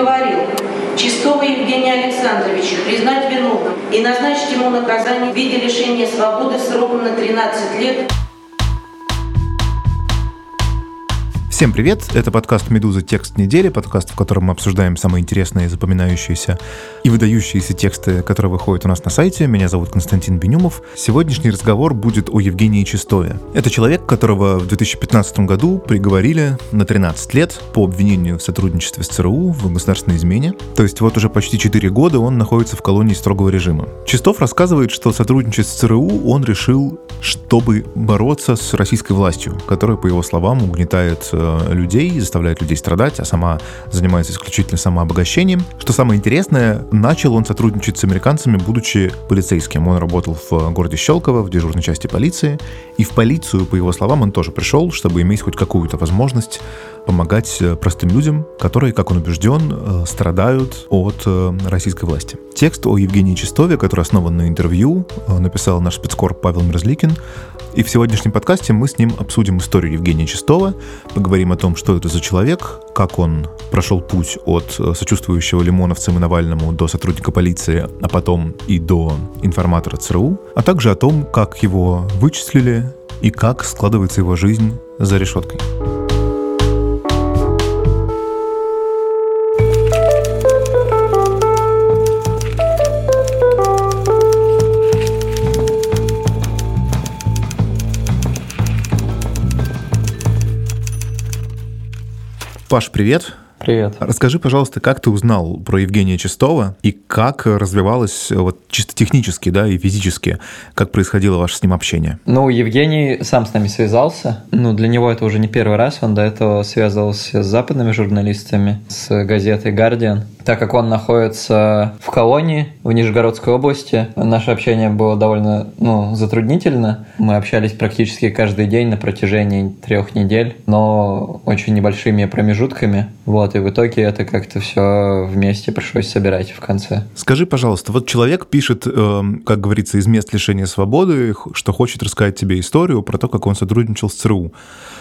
приговорил Чистого Евгения Александровича признать виновным и назначить ему наказание в виде лишения свободы сроком на 13 лет Всем привет! Это подкаст «Медуза. Текст недели», подкаст, в котором мы обсуждаем самые интересные, запоминающиеся и выдающиеся тексты, которые выходят у нас на сайте. Меня зовут Константин Бенюмов. Сегодняшний разговор будет о Евгении Чистове. Это человек, которого в 2015 году приговорили на 13 лет по обвинению в сотрудничестве с ЦРУ в государственной измене. То есть вот уже почти 4 года он находится в колонии строгого режима. Чистов рассказывает, что сотрудничать с ЦРУ он решил, чтобы бороться с российской властью, которая, по его словам, угнетает э, людей, заставляет людей страдать, а сама занимается исключительно самообогащением. Что самое интересное, начал он сотрудничать с американцами, будучи полицейским. Он работал в городе Щелково, в дежурной части полиции, и в полицию, по его словам, он тоже пришел, чтобы иметь хоть какую-то возможность помогать э, простым людям, которые, как он убежден, э, страдают от э, российской власти. Текст о Евгении Чистове, который основан на интервью, написал наш спецкор Павел Мерзликин. И в сегодняшнем подкасте мы с ним обсудим историю Евгения Чистова, поговорим о том, что это за человек, как он прошел путь от сочувствующего лимоновцам и Навальному до сотрудника полиции, а потом и до информатора ЦРУ, а также о том, как его вычислили и как складывается его жизнь за решеткой. Паш, привет. Привет. Расскажи, пожалуйста, как ты узнал про Евгения Чистова и как развивалось вот чисто технически, да, и физически, как происходило ваше с ним общение? Ну, Евгений сам с нами связался. Ну, для него это уже не первый раз, он до этого связывался с западными журналистами, с газетой «Гардиан». Так как он находится в колонии в Нижегородской области, наше общение было довольно ну, затруднительно. Мы общались практически каждый день на протяжении трех недель, но очень небольшими промежутками. Вот, и в итоге это как-то все вместе пришлось собирать в конце. Скажи, пожалуйста, вот человек пишет, э, как говорится, из мест лишения свободы, что хочет рассказать тебе историю про то, как он сотрудничал с ЦРУ.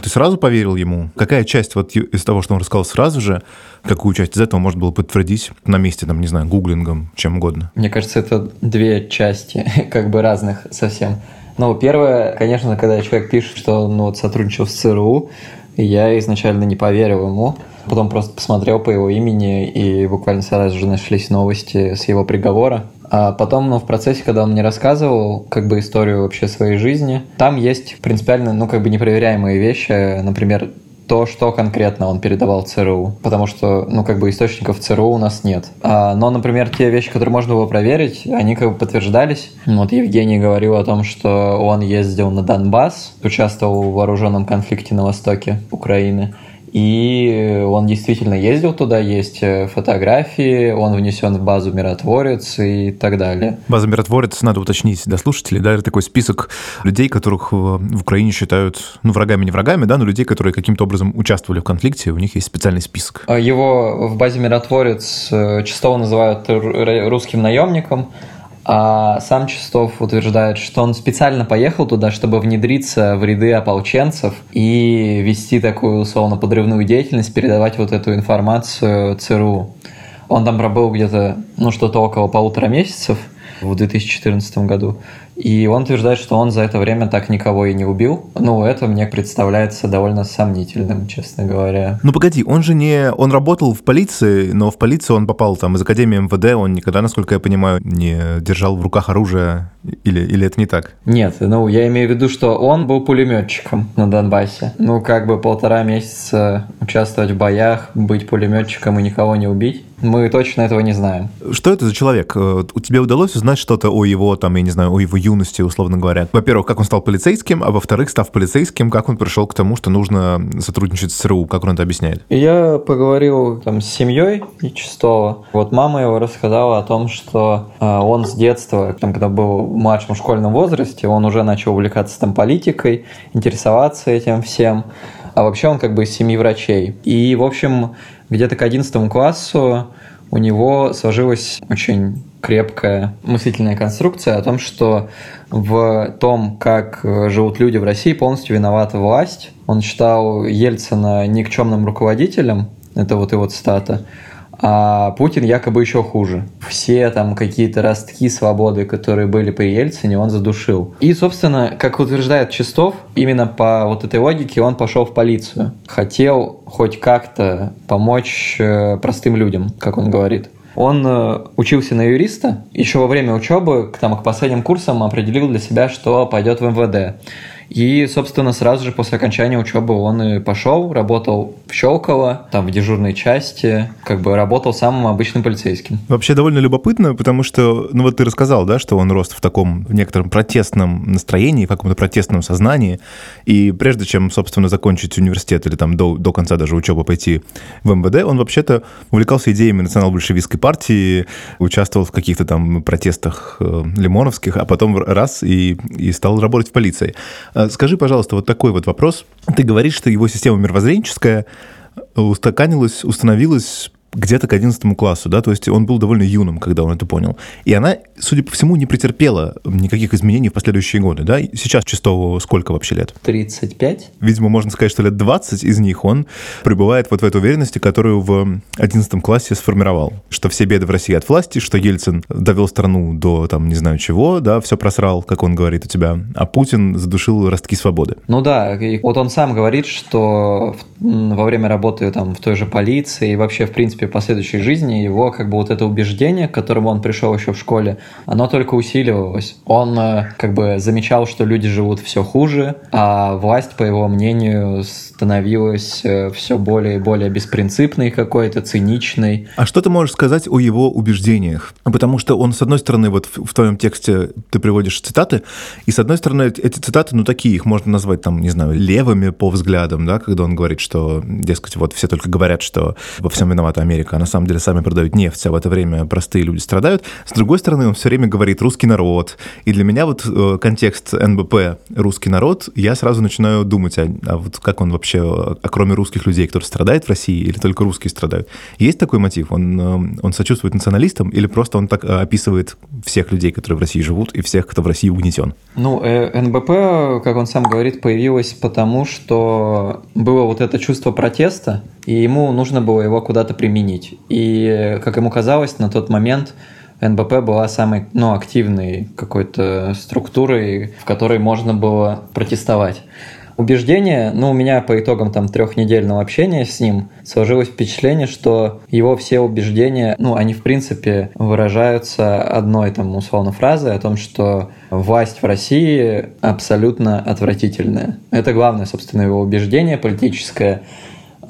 Ты сразу поверил ему? Какая часть вот из того, что он рассказал сразу же, какую часть из этого можно было подтвердить на месте, там, не знаю, гуглингом, чем угодно? Мне кажется, это две части, как бы разных совсем. Ну, первое, конечно, когда человек пишет, что он ну, вот, сотрудничал с ЦРУ, я изначально не поверил ему. Потом просто посмотрел по его имени, и буквально сразу же нашлись новости с его приговора. А потом, ну, в процессе, когда он мне рассказывал, как бы, историю вообще своей жизни, там есть принципиально, ну, как бы, непроверяемые вещи. Например, то, что конкретно он передавал ЦРУ, потому что, ну, как бы источников ЦРУ у нас нет. А, но, например, те вещи, которые можно было проверить, они как бы подтверждались. Вот Евгений говорил о том, что он ездил на Донбасс, участвовал в вооруженном конфликте на востоке Украины. И он действительно ездил туда, есть э, фотографии, он внесен в базу «Миротворец» и так далее. База «Миротворец», надо уточнить для слушателей, да, это такой список людей, которых в Украине считают, ну, врагами не врагами, да, но людей, которые каким-то образом участвовали в конфликте, у них есть специальный список. Его в базе «Миротворец» э, часто называют русским наемником, а сам Чистов утверждает, что он специально поехал туда, чтобы внедриться в ряды ополченцев и вести такую условно-подрывную деятельность, передавать вот эту информацию ЦРУ. Он там пробыл где-то, ну, что-то около полутора месяцев в 2014 году. И он утверждает, что он за это время так никого и не убил. Ну, это мне представляется довольно сомнительным, честно говоря. Ну, погоди, он же не... Он работал в полиции, но в полицию он попал там из Академии МВД, он никогда, насколько я понимаю, не держал в руках оружие, или, или это не так? Нет, ну, я имею в виду, что он был пулеметчиком на Донбассе. Ну, как бы полтора месяца участвовать в боях, быть пулеметчиком и никого не убить. Мы точно этого не знаем. Что это за человек? Э, у тебя удалось узнать что-то о его, там, я не знаю, о его юности, условно говоря? Во-первых, как он стал полицейским, а во-вторых, став полицейским, как он пришел к тому, что нужно сотрудничать с ЦРУ, как он это объясняет? Я поговорил там с семьей Чистого. Вот мама его рассказала о том, что э, он с детства, там, когда был в младшем школьном возрасте, он уже начал увлекаться там политикой, интересоваться этим всем. А вообще он как бы из семьи врачей. И, в общем, где-то к 11 классу у него сложилась очень крепкая мыслительная конструкция о том, что в том, как живут люди в России, полностью виновата власть. Он считал Ельцина никчемным руководителем, это вот его цитата, а Путин якобы еще хуже. Все там какие-то ростки свободы, которые были при Ельцине, он задушил. И, собственно, как утверждает Чистов, именно по вот этой логике он пошел в полицию. Хотел хоть как-то помочь э, простым людям, как он говорит. Он э, учился на юриста, еще во время учебы, там, к последним курсам определил для себя, что пойдет в МВД. И, собственно, сразу же после окончания учебы он и пошел, работал в Щелково, там в дежурной части, как бы работал самым обычным полицейским. Вообще довольно любопытно, потому что, ну вот ты рассказал, да, что он рос в таком в некотором протестном настроении, в каком-то протестном сознании, и прежде чем, собственно, закончить университет или там до, до конца даже учебы пойти в МВД, он вообще-то увлекался идеями национал-большевистской партии, участвовал в каких-то там протестах э, лимоновских, а потом раз и, и стал работать в полиции. А скажи, пожалуйста, вот такой вот вопрос. Ты говоришь, что его система мировоззренческая устаканилась, установилась где-то к 11 классу, да, то есть он был довольно юным, когда он это понял. И она, судя по всему, не претерпела никаких изменений в последующие годы, да? Сейчас Чистову сколько вообще лет? 35. Видимо, можно сказать, что лет 20 из них он пребывает вот в этой уверенности, которую в 11 классе сформировал, что все беды в России от власти, что Ельцин довел страну до, там, не знаю чего, да, все просрал, как он говорит у тебя, а Путин задушил ростки свободы. Ну да, вот он сам говорит, что во время работы там в той же полиции и вообще, в принципе, принципе, последующей жизни его как бы вот это убеждение, к которому он пришел еще в школе, оно только усиливалось. Он э, как бы замечал, что люди живут все хуже, а власть, по его мнению, становилась э, все более и более беспринципной какой-то, циничной. А что ты можешь сказать о его убеждениях? Потому что он, с одной стороны, вот в твоем тексте ты приводишь цитаты, и с одной стороны, эти цитаты, ну, такие, их можно назвать, там, не знаю, левыми по взглядам, да, когда он говорит, что, дескать, вот все только говорят, что во всем виновата Америка, а на самом деле сами продают нефть, а в это время простые люди страдают. С другой стороны, он все время говорит «русский народ», и для меня вот э, контекст НБП «русский народ», я сразу начинаю думать, а, а вот как он вообще, а кроме русских людей, кто страдает в России, или только русские страдают? Есть такой мотив? Он, э, он сочувствует националистам, или просто он так э, описывает всех людей, которые в России живут, и всех, кто в России угнетен? Ну, НБП, как он сам говорит, появилось потому, что было вот это чувство протеста, и ему нужно было его куда-то применить. И, как ему казалось, на тот момент НБП была самой ну, активной какой-то структурой, в которой можно было протестовать. Убеждение, ну, у меня по итогам там трехнедельного общения с ним сложилось впечатление, что его все убеждения, ну, они в принципе выражаются одной там условно фразой о том, что власть в России абсолютно отвратительная. Это главное, собственно, его убеждение политическое.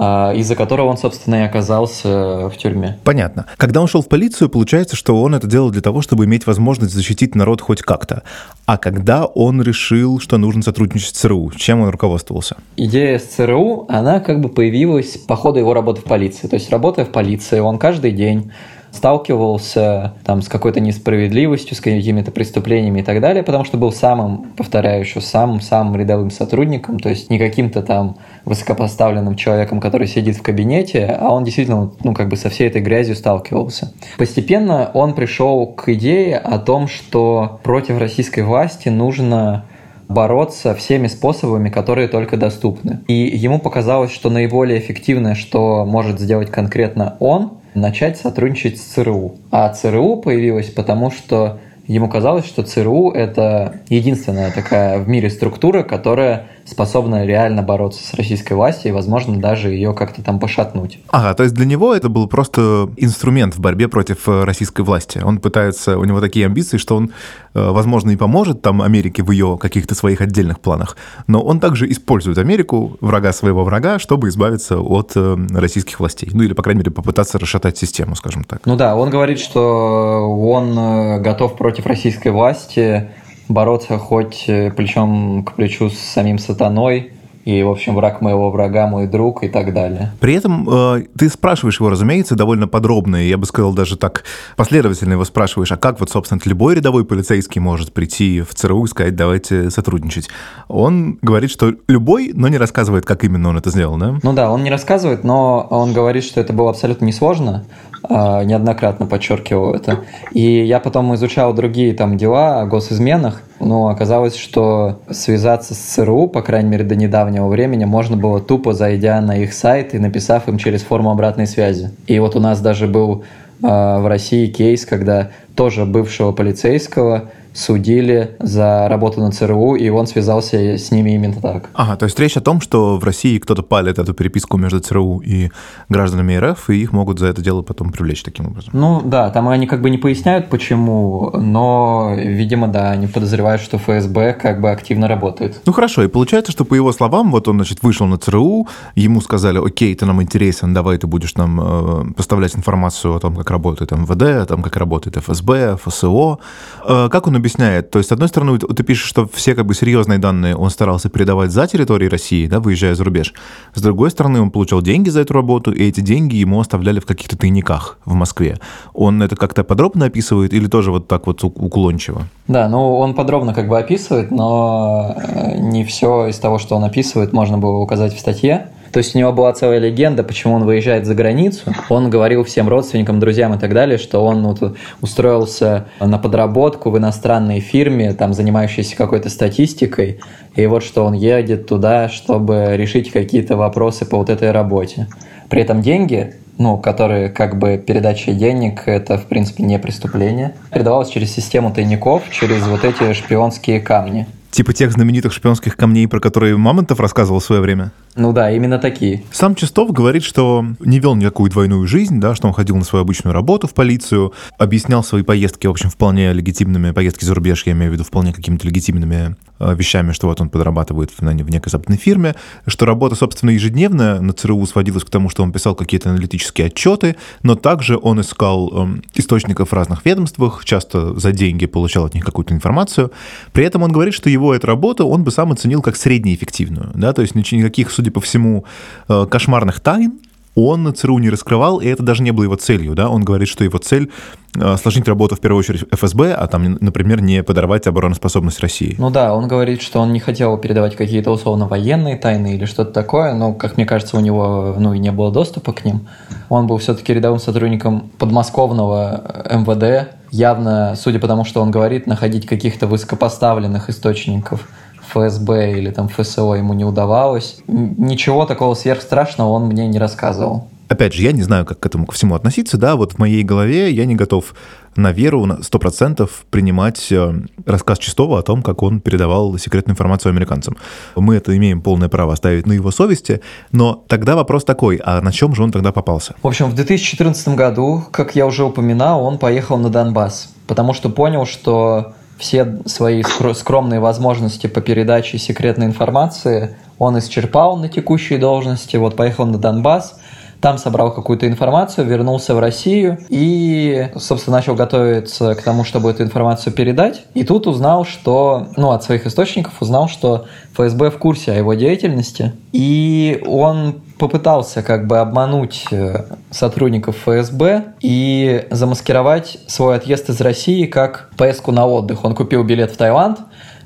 А, из-за которого он, собственно, и оказался в тюрьме. Понятно. Когда он шел в полицию, получается, что он это делал для того, чтобы иметь возможность защитить народ хоть как-то. А когда он решил, что нужно сотрудничать с ЦРУ, чем он руководствовался? Идея с ЦРУ, она как бы появилась по ходу его работы в полиции. То есть, работая в полиции, он каждый день сталкивался там, с какой-то несправедливостью, с какими-то преступлениями и так далее, потому что был самым, повторяю еще, самым-самым рядовым сотрудником, то есть не каким-то там высокопоставленным человеком, который сидит в кабинете, а он действительно ну, как бы со всей этой грязью сталкивался. Постепенно он пришел к идее о том, что против российской власти нужно бороться всеми способами, которые только доступны. И ему показалось, что наиболее эффективное, что может сделать конкретно он, начать сотрудничать с ЦРУ. А ЦРУ появилась потому, что ему казалось, что ЦРУ — это единственная такая в мире структура, которая способна реально бороться с российской властью и, возможно, даже ее как-то там пошатнуть. Ага, то есть для него это был просто инструмент в борьбе против э, российской власти. Он пытается, у него такие амбиции, что он, э, возможно, и поможет там Америке в ее каких-то своих отдельных планах, но он также использует Америку, врага своего врага, чтобы избавиться от э, российских властей. Ну или, по крайней мере, попытаться расшатать систему, скажем так. Ну да, он говорит, что он готов против российской власти бороться хоть э, плечом к плечу с самим сатаной, и, в общем, враг моего врага мой друг и так далее. При этом э, ты спрашиваешь его, разумеется, довольно подробно, и я бы сказал даже так последовательно его спрашиваешь, а как вот, собственно, любой рядовой полицейский может прийти в ЦРУ и сказать, давайте сотрудничать. Он говорит, что любой, но не рассказывает, как именно он это сделал, да? Ну да, он не рассказывает, но он говорит, что это было абсолютно несложно, неоднократно подчеркивал это. И я потом изучал другие там дела о госизменах, но оказалось, что связаться с ЦРУ, по крайней мере до недавнего времени, можно было тупо зайдя на их сайт и написав им через форму обратной связи. И вот у нас даже был э, в России кейс, когда тоже бывшего полицейского судили за работу на ЦРУ, и он связался с ними именно так. Ага, то есть речь о том, что в России кто-то палит эту переписку между ЦРУ и гражданами РФ, и их могут за это дело потом привлечь таким образом. Ну да, там они как бы не поясняют, почему, но, видимо, да, они подозревают, что ФСБ как бы активно работает. Ну хорошо, и получается, что по его словам, вот он, значит, вышел на ЦРУ, ему сказали, окей, ты нам интересен, давай ты будешь нам э, поставлять информацию о том, как работает МВД, о том, как работает ФСБ, ФСО. Э, как он объясняет. То есть, с одной стороны, ты пишешь, что все как бы серьезные данные он старался передавать за территорией России, да, выезжая за рубеж. С другой стороны, он получал деньги за эту работу, и эти деньги ему оставляли в каких-то тайниках в Москве. Он это как-то подробно описывает или тоже вот так вот уклончиво? Да, ну он подробно как бы описывает, но э, не все из того, что он описывает, можно было указать в статье. То есть у него была целая легенда, почему он выезжает за границу. Он говорил всем родственникам, друзьям и так далее, что он вот устроился на подработку в иностранной фирме, там, занимающейся какой-то статистикой, и вот что он едет туда, чтобы решить какие-то вопросы по вот этой работе. При этом деньги ну, которые как бы передача денег, это, в принципе, не преступление, передавалось через систему тайников, через вот эти шпионские камни. Типа тех знаменитых шпионских камней, про которые Мамонтов рассказывал в свое время? Ну да, именно такие. Сам Чистов говорит, что не вел никакую двойную жизнь, да, что он ходил на свою обычную работу в полицию, объяснял свои поездки, в общем, вполне легитимными, поездки за рубеж, я имею в виду, вполне какими-то легитимными э, вещами, что вот он подрабатывает в, в некой западной фирме, что работа, собственно, ежедневная на ЦРУ сводилась к тому, что он писал какие-то аналитические отчеты, но также он искал э, источников в разных ведомствах, часто за деньги получал от них какую-то информацию. При этом он говорит, что его эту работу он бы сам оценил как среднеэффективную, да, то есть никаких, судя по всему, э, кошмарных тайн он ЦРУ не раскрывал, и это даже не было его целью, да, он говорит, что его цель э, осложнить работу в первую очередь ФСБ, а там, например, не подорвать обороноспособность России. Ну да, он говорит, что он не хотел передавать какие-то условно военные тайны или что-то такое, но, как мне кажется, у него ну, и не было доступа к ним. Он был все-таки рядовым сотрудником подмосковного э, МВД, явно, судя по тому, что он говорит, находить каких-то высокопоставленных источников ФСБ или там ФСО ему не удавалось. Ничего такого сверхстрашного он мне не рассказывал. Опять же, я не знаю, как к этому ко всему относиться, да, вот в моей голове я не готов на веру на 100% принимать э, рассказ Чистова о том, как он передавал секретную информацию американцам. Мы это имеем полное право оставить на его совести, но тогда вопрос такой, а на чем же он тогда попался? В общем, в 2014 году, как я уже упоминал, он поехал на Донбасс, потому что понял, что все свои скромные возможности по передаче секретной информации он исчерпал на текущей должности. Вот поехал на Донбасс, там собрал какую-то информацию, вернулся в Россию и, собственно, начал готовиться к тому, чтобы эту информацию передать. И тут узнал, что, ну, от своих источников узнал, что ФСБ в курсе о его деятельности. И он попытался как бы обмануть э, сотрудников ФСБ и замаскировать свой отъезд из России как поездку на отдых. Он купил билет в Таиланд,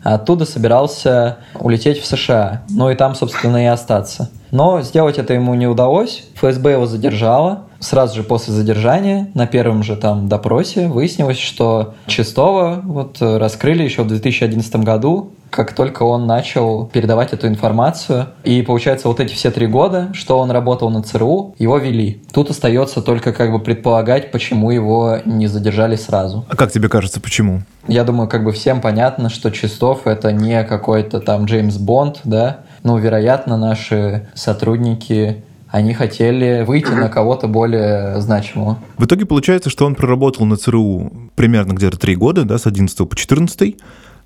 а оттуда собирался улететь в США, ну и там, собственно, и остаться. Но сделать это ему не удалось. ФСБ его задержало. Сразу же после задержания, на первом же там допросе, выяснилось, что Чистого вот раскрыли еще в 2011 году, как только он начал передавать эту информацию. И получается, вот эти все три года, что он работал на ЦРУ, его вели. Тут остается только как бы предполагать, почему его не задержали сразу. А как тебе кажется, почему? Я думаю, как бы всем понятно, что Чистов это не какой-то там Джеймс Бонд, да, ну, вероятно, наши сотрудники они хотели выйти на кого-то более значимого. В итоге получается, что он проработал на ЦРУ примерно где-то три года, да, с 11 по 14,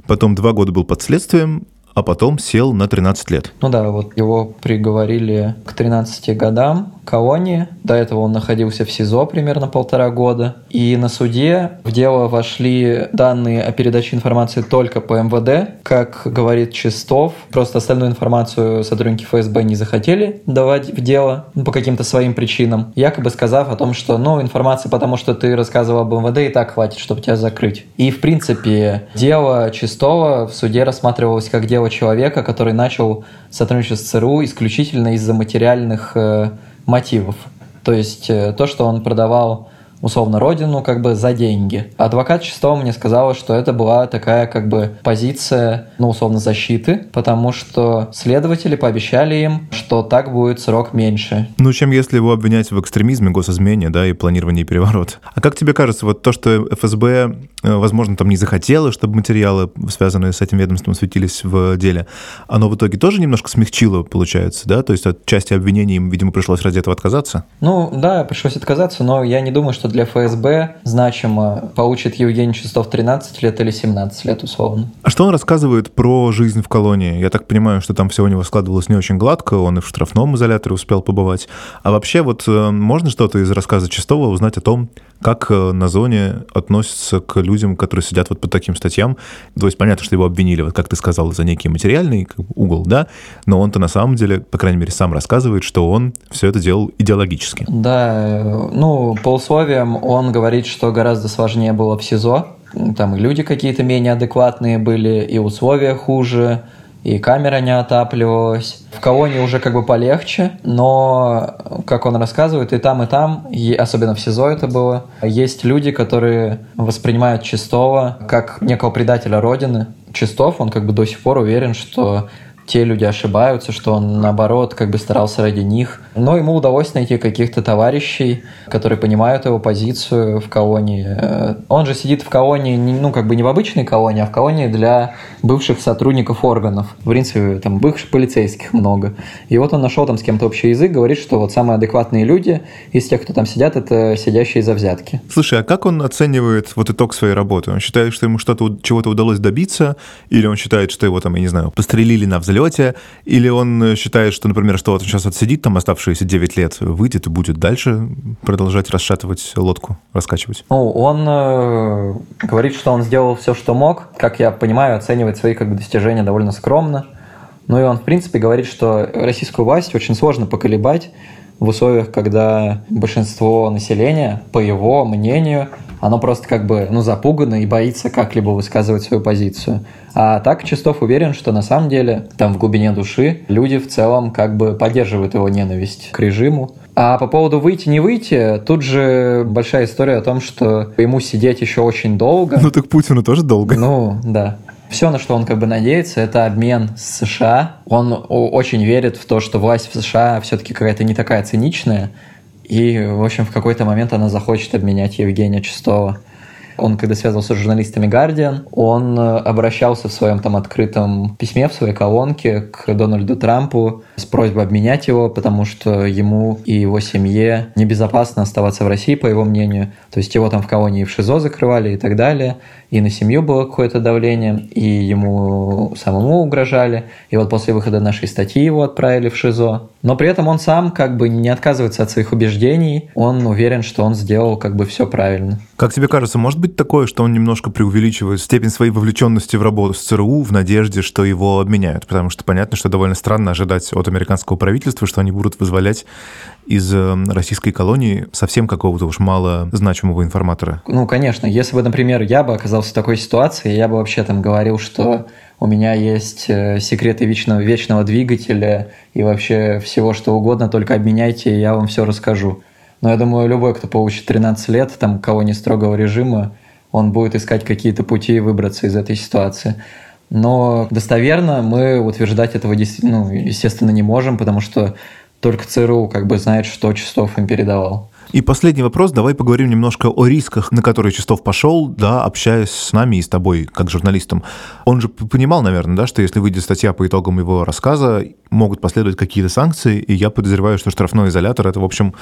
потом два года был под следствием, а потом сел на 13 лет. Ну да, вот его приговорили к 13 годам колонии. До этого он находился в СИЗО примерно полтора года. И на суде в дело вошли данные о передаче информации только по МВД. Как говорит Чистов, просто остальную информацию сотрудники ФСБ не захотели давать в дело ну, по каким-то своим причинам, якобы сказав о том, что ну, информации потому, что ты рассказывал об МВД, и так хватит, чтобы тебя закрыть. И, в принципе, дело Чистова в суде рассматривалось как дело человека, который начал сотрудничать с ЦРУ исключительно из-за материальных э, мотивов. То есть э, то, что он продавал условно родину как бы за деньги. Адвокат Чистого мне сказала, что это была такая как бы позиция, ну условно защиты, потому что следователи пообещали им, что так будет срок меньше. Ну чем если его обвинять в экстремизме, госизмене, да, и планировании переворота. А как тебе кажется, вот то, что ФСБ, э, возможно, там не захотело, чтобы материалы, связанные с этим ведомством, светились в деле, оно в итоге тоже немножко смягчило, получается, да? То есть от части обвинений им, видимо, пришлось ради этого отказаться? Ну да, пришлось отказаться, но я не думаю, что что для ФСБ значимо, получит Евгений Чистов 13 лет или 17 лет условно. А что он рассказывает про жизнь в колонии? Я так понимаю, что там все у него складывалось не очень гладко, он и в штрафном изоляторе успел побывать. А вообще вот э, можно что-то из рассказа Чистого узнать о том, как э, на зоне относятся к людям, которые сидят вот по таким статьям? То есть понятно, что его обвинили, вот как ты сказал, за некий материальный угол, да, но он-то на самом деле, по крайней мере, сам рассказывает, что он все это делал идеологически. Да, э, ну, по условиям он говорит, что гораздо сложнее было в СИЗО, там и люди какие-то менее адекватные были, и условия хуже, и камера не отапливалась. В колонии уже как бы полегче, но, как он рассказывает, и там, и там, и особенно в СИЗО это было, есть люди, которые воспринимают Чистого как некого предателя Родины. Чистов, он как бы до сих пор уверен, что те люди ошибаются, что он, наоборот, как бы старался ради них. Но ему удалось найти каких-то товарищей, которые понимают его позицию в колонии. Э, он же сидит в колонии, ну, как бы не в обычной колонии, а в колонии для бывших сотрудников органов. В принципе, там бывших полицейских много. И вот он нашел там с кем-то общий язык, говорит, что вот самые адекватные люди из тех, кто там сидят, это сидящие за взятки. Слушай, а как он оценивает вот итог своей работы? Он считает, что ему что-то, чего-то удалось добиться? Или он считает, что его там, я не знаю, пострелили на взлет взлете, или он считает, что, например, что вот он сейчас отсидит там оставшиеся 9 лет, выйдет и будет дальше продолжать расшатывать лодку, раскачивать? Ну, он э, говорит, что он сделал все, что мог. Как я понимаю, оценивает свои как бы, достижения довольно скромно. Ну и он, в принципе, говорит, что российскую власть очень сложно поколебать в условиях, когда большинство населения, по его мнению, оно просто как бы ну, запугано и боится как-либо высказывать свою позицию. А так Чистов уверен, что на самом деле там в глубине души люди в целом как бы поддерживают его ненависть к режиму. А по поводу выйти, не выйти, тут же большая история о том, что ему сидеть еще очень долго. Ну так Путину тоже долго. Ну, да. Все, на что он как бы надеется, это обмен с США. Он очень верит в то, что власть в США все-таки какая-то не такая циничная, и, в общем, в какой-то момент она захочет обменять Евгения Чистого. Он, когда связывался с журналистами Guardian, он э, обращался в своем там открытом письме, в своей колонке к Дональду Трампу с просьбой обменять его, потому что ему и его семье небезопасно оставаться в России, по его мнению. То есть его там в колонии в ШИЗО закрывали и так далее и на семью было какое-то давление, и ему самому угрожали. И вот после выхода нашей статьи его отправили в ШИЗО. Но при этом он сам как бы не отказывается от своих убеждений, он уверен, что он сделал как бы все правильно. Как тебе кажется, может быть такое, что он немножко преувеличивает степень своей вовлеченности в работу с ЦРУ в надежде, что его обменяют? Потому что понятно, что довольно странно ожидать от американского правительства, что они будут вызволять из э, российской колонии совсем какого-то уж мало значимого информатора. Ну, конечно, если бы, например, я бы оказался в такой ситуации, я бы вообще там говорил, что у меня есть э, секреты вечного, вечного двигателя и вообще всего что угодно, только обменяйте, и я вам все расскажу. Но я думаю, любой, кто получит 13 лет, там, кого не строгого режима, он будет искать какие-то пути выбраться из этой ситуации. Но достоверно мы утверждать этого ну, естественно не можем, потому что только ЦРУ как бы знает, что Чистов им передавал. И последний вопрос. Давай поговорим немножко о рисках, на которые Чистов пошел, да, общаясь с нами и с тобой, как журналистом. Он же понимал, наверное, да, что если выйдет статья по итогам его рассказа, могут последовать какие-то санкции, и я подозреваю, что штрафной изолятор — это, в общем,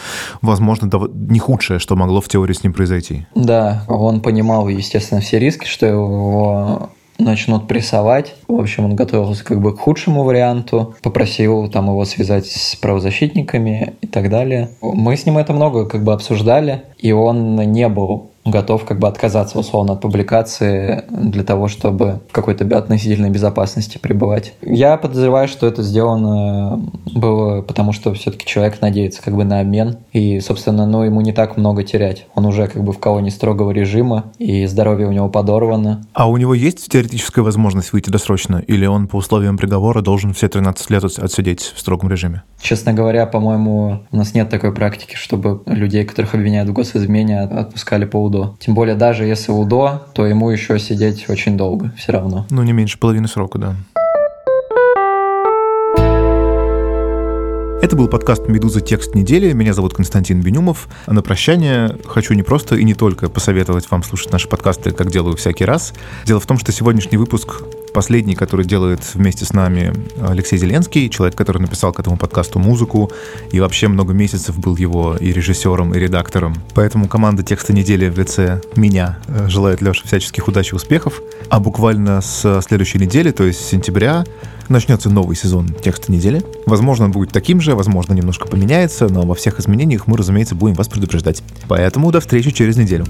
возможно, не худшее, что могло в теории с ним произойти. Да, он понимал, естественно, все риски, что его начнут прессовать. В общем, он готовился как бы к худшему варианту, попросил там его связать с правозащитниками и так далее. Мы с ним это много как бы обсуждали, и он не был готов как бы отказаться условно от публикации для того, чтобы в какой-то относительной безопасности пребывать. Я подозреваю, что это сделано было потому, что все-таки человек надеется как бы на обмен, и, собственно, ну, ему не так много терять. Он уже как бы в колонии строгого режима, и здоровье у него подорвано. А у него есть теоретическая возможность выйти досрочно, или он по условиям приговора должен все 13 лет отсидеть в строгом режиме? Честно говоря, по-моему, у нас нет такой практики, чтобы людей, которых обвиняют в госизмене, отпускали по УДО. Тем более, даже если УДО, то ему еще сидеть очень долго все равно. Ну, не меньше половины срока, да. Это был подкаст «Медуза. Текст недели». Меня зовут Константин Бенюмов. А на прощание хочу не просто и не только посоветовать вам слушать наши подкасты, как делаю всякий раз. Дело в том, что сегодняшний выпуск последний, который делает вместе с нами Алексей Зеленский, человек, который написал к этому подкасту музыку и вообще много месяцев был его и режиссером, и редактором. Поэтому команда «Текста недели» в лице меня э, желает Леше всяческих удач и успехов. А буквально с следующей недели, то есть с сентября, начнется новый сезон текста недели. Возможно, он будет таким же, возможно, немножко поменяется, но во всех изменениях мы, разумеется, будем вас предупреждать. Поэтому до встречи через неделю.